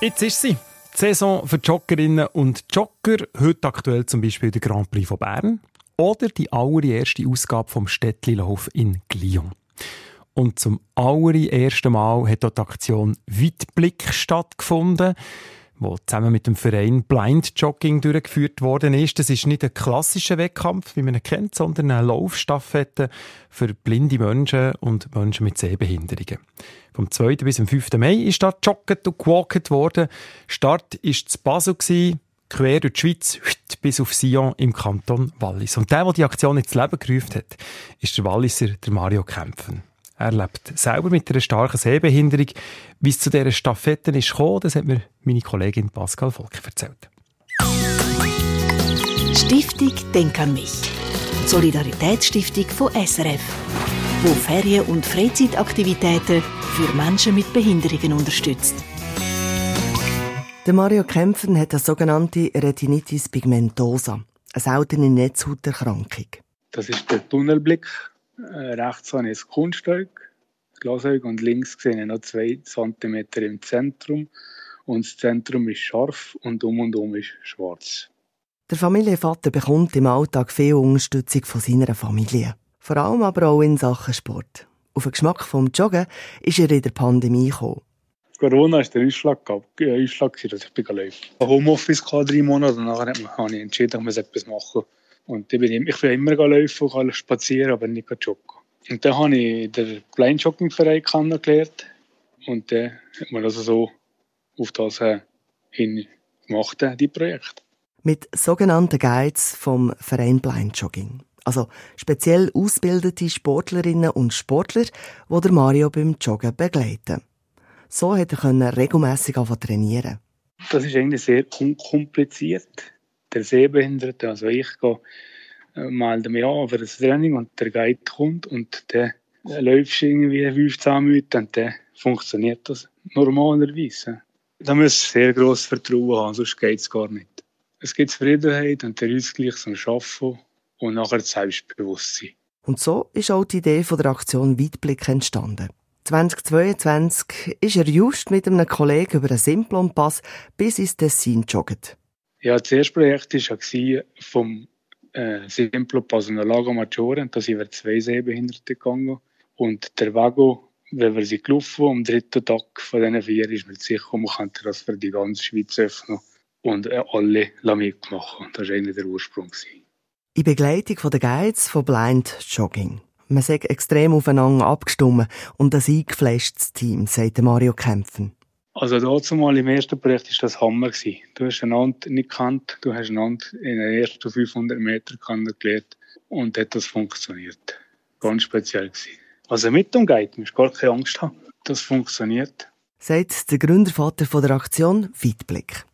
Jetzt ist sie. Die Saison für Joggerinnen und Jogger. Heute aktuell zum Beispiel der Grand Prix von Bern. Oder die allererste Ausgabe vom Städtlilauf in Glion. Und zum allerersten Mal hat dort die Aktion Weitblick stattgefunden wo zusammen mit dem Verein Blind Jogging durchgeführt worden ist. Das ist nicht ein klassischer Wettkampf, wie man ihn kennt, sondern eine Laufstaffette für blinde Menschen und Menschen mit Sehbehinderungen. Vom 2. bis zum 5. Mai ist da jogget und gewalkt worden. Start war zu Basel, quer durch die Schweiz bis auf Sion im Kanton Wallis. Und der, der die Aktion ins Leben gerufen hat, ist der Walliser, der Mario Kämpfen. Er lebt selber mit einer starken Sehbehinderung. Wie es zu dieser Staffette ist gekommen, das hat mir meine Kollegin Pascal Volk erzählt. Stiftung Denk an mich. Solidaritätsstiftung von SRF, wo Ferien- und Freizeitaktivitäten für Menschen mit Behinderungen unterstützt. Der Mario Kämpfen hat eine sogenannte Retinitis pigmentosa, eine seltene Netzhauterkrankung. Das ist der Tunnelblick rechts habe ich ein Kunststück, Glasauge, und links sehe ich noch zwei Zentimeter im Zentrum. Und das Zentrum ist scharf und um und um ist schwarz. Der Familienvater bekommt im Alltag viel Unterstützung von seiner Familie. Vor allem aber auch in Sachen Sport. Auf den Geschmack vom Joggen ist er in der Pandemie gekommen. Corona war der Ausschlag, äh, Ausschlag dass ich laufen Homeoffice drei Monate und nachher habe ich entschieden, ich muss etwas machen. Und ich bin, ich bin immer laufen und spazieren, aber nicht joggen. Und dann habe ich den Blind Jogging Verein kennengelernt. Und dann hat man also so auf das hin gemacht, die Projekte. Mit sogenannten Guides vom Verein Blind Jogging. Also speziell ausgebildete Sportlerinnen und Sportler, die Mario beim Joggen begleiten. So konnte er regelmässig trainieren. Das ist eigentlich sehr unkompliziert der Sehbehinderte, also ich gehe äh, mal mich an für das Training und der Guide kommt und der läuft irgendwie 15 Minuten und dann funktioniert das normalerweise. Da muss sehr grosses Vertrauen haben, sonst geht es gar nicht. Es gibt Zufriedenheit und der Ausgleich zum Arbeiten und nachher das Selbstbewusstsein. Und so ist auch die Idee von der Aktion Weitblick entstanden. 2022 ist er just mit einem Kollegen über einen Simplon-Pass bis ins Tessin jogget. Ja, das erste Projekt war vom äh, Simplo Lago Maggiore. Da sind wir zwei Sehbehinderte gegangen. Und der Wago, wenn wir sie gelaufen am dritten Tag von diesen vier, ist mir sicher, man könnte das für die ganze Schweiz öffnen und äh, alle mitmachen. Das war eigentlich der Ursprung. In Begleitung der Guides von Blind Jogging. Man sagt extrem aufeinander abgestimmt und ein eingefleischtes Team, sagt Mario Kämpfen. Also dazu mal im ersten Projekt war das Hammer. Gewesen. Du hast einander nicht gekannt, du hast einander in den ersten 500 Metern kennengelernt und hat das funktioniert. Ganz speziell gewesen. Also mit dem Guide musst gar keine Angst haben. Das funktioniert. Sagt der Gründervater der Aktion Weitblick.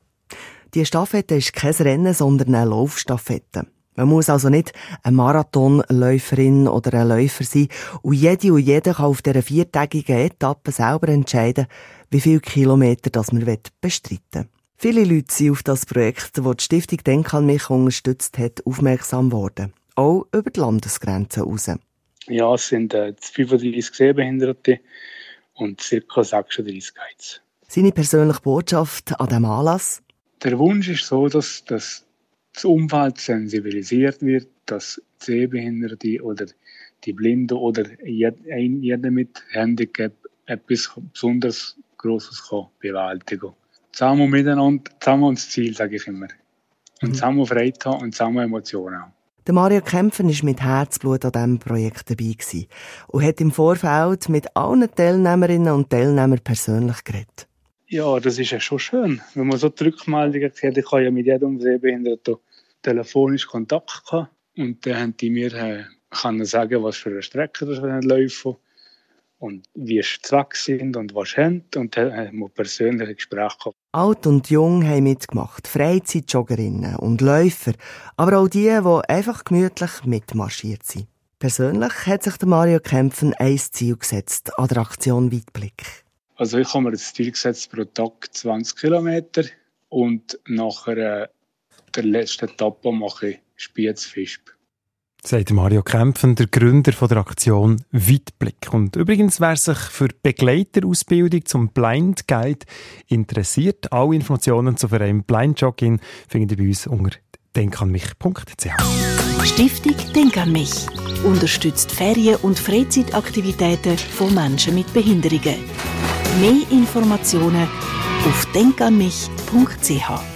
Die Staffette ist kein Rennen, sondern eine Laufstaffette. Man muss also nicht eine Marathonläuferin oder ein Läufer sein und jede und jeder kann auf dieser viertägigen Etappe selber entscheiden, wie viele Kilometer das man bestreiten will. Viele Leute sind auf das Projekt, das die Stiftung Denk an mich unterstützt hat, aufmerksam geworden. Auch über die Landesgrenzen raus. Ja, es sind äh, 35 Sehbehinderte und ca. 36 Guides. Seine persönliche Botschaft an diesem Anlass? Der Wunsch ist so, dass, dass das Umfeld sensibilisiert wird, dass Sehbehinderte oder die Blinden oder jeder mit Handicap etwas besonders kann bewältigen kann. Zusammen miteinander, zusammen ans Ziel, sage ich immer. Und mhm. zusammen Freude haben und zusammen Emotionen haben. Der Mario Kämpfen war mit Herzblut an diesem Projekt dabei gewesen und hat im Vorfeld mit allen Teilnehmerinnen und Teilnehmern persönlich geredet. Ja, das ist ja schon schön, wenn man so die Rückmeldungen hat. Ich habe ja mit jedem Sehbehinderten telefonisch Kontakt gehabt und dann haben die mir äh, können sagen, was für eine Strecke das laufen und wie es Zweck sind und was haben und dann haben wir persönliche Gespräche gehabt. Alt und jung haben mitgemacht, Freizeitjoggerinnen und Läufer, aber auch die, die einfach gemütlich mitmarschiert sind. Persönlich hat sich der Mario Kämpfen ein Ziel gesetzt an Weitblick. Also ich habe mir das Ziel gesetzt pro Tag 20 Kilometer und nachher äh, der letzten Etappe mache ich Spiezfisp. sagt Mario Kempfen, der Gründer von der Aktion Weitblick. Und übrigens, wer sich für Begleiterausbildung zum Blind Guide interessiert, alle Informationen zu einem Blind Jogging findet ihr bei uns unter denkanmich.ch. Stiftung Denk an mich unterstützt Ferien- und Freizeitaktivitäten von Menschen mit Behinderungen. Mehr Informationen auf denkanmich.ch.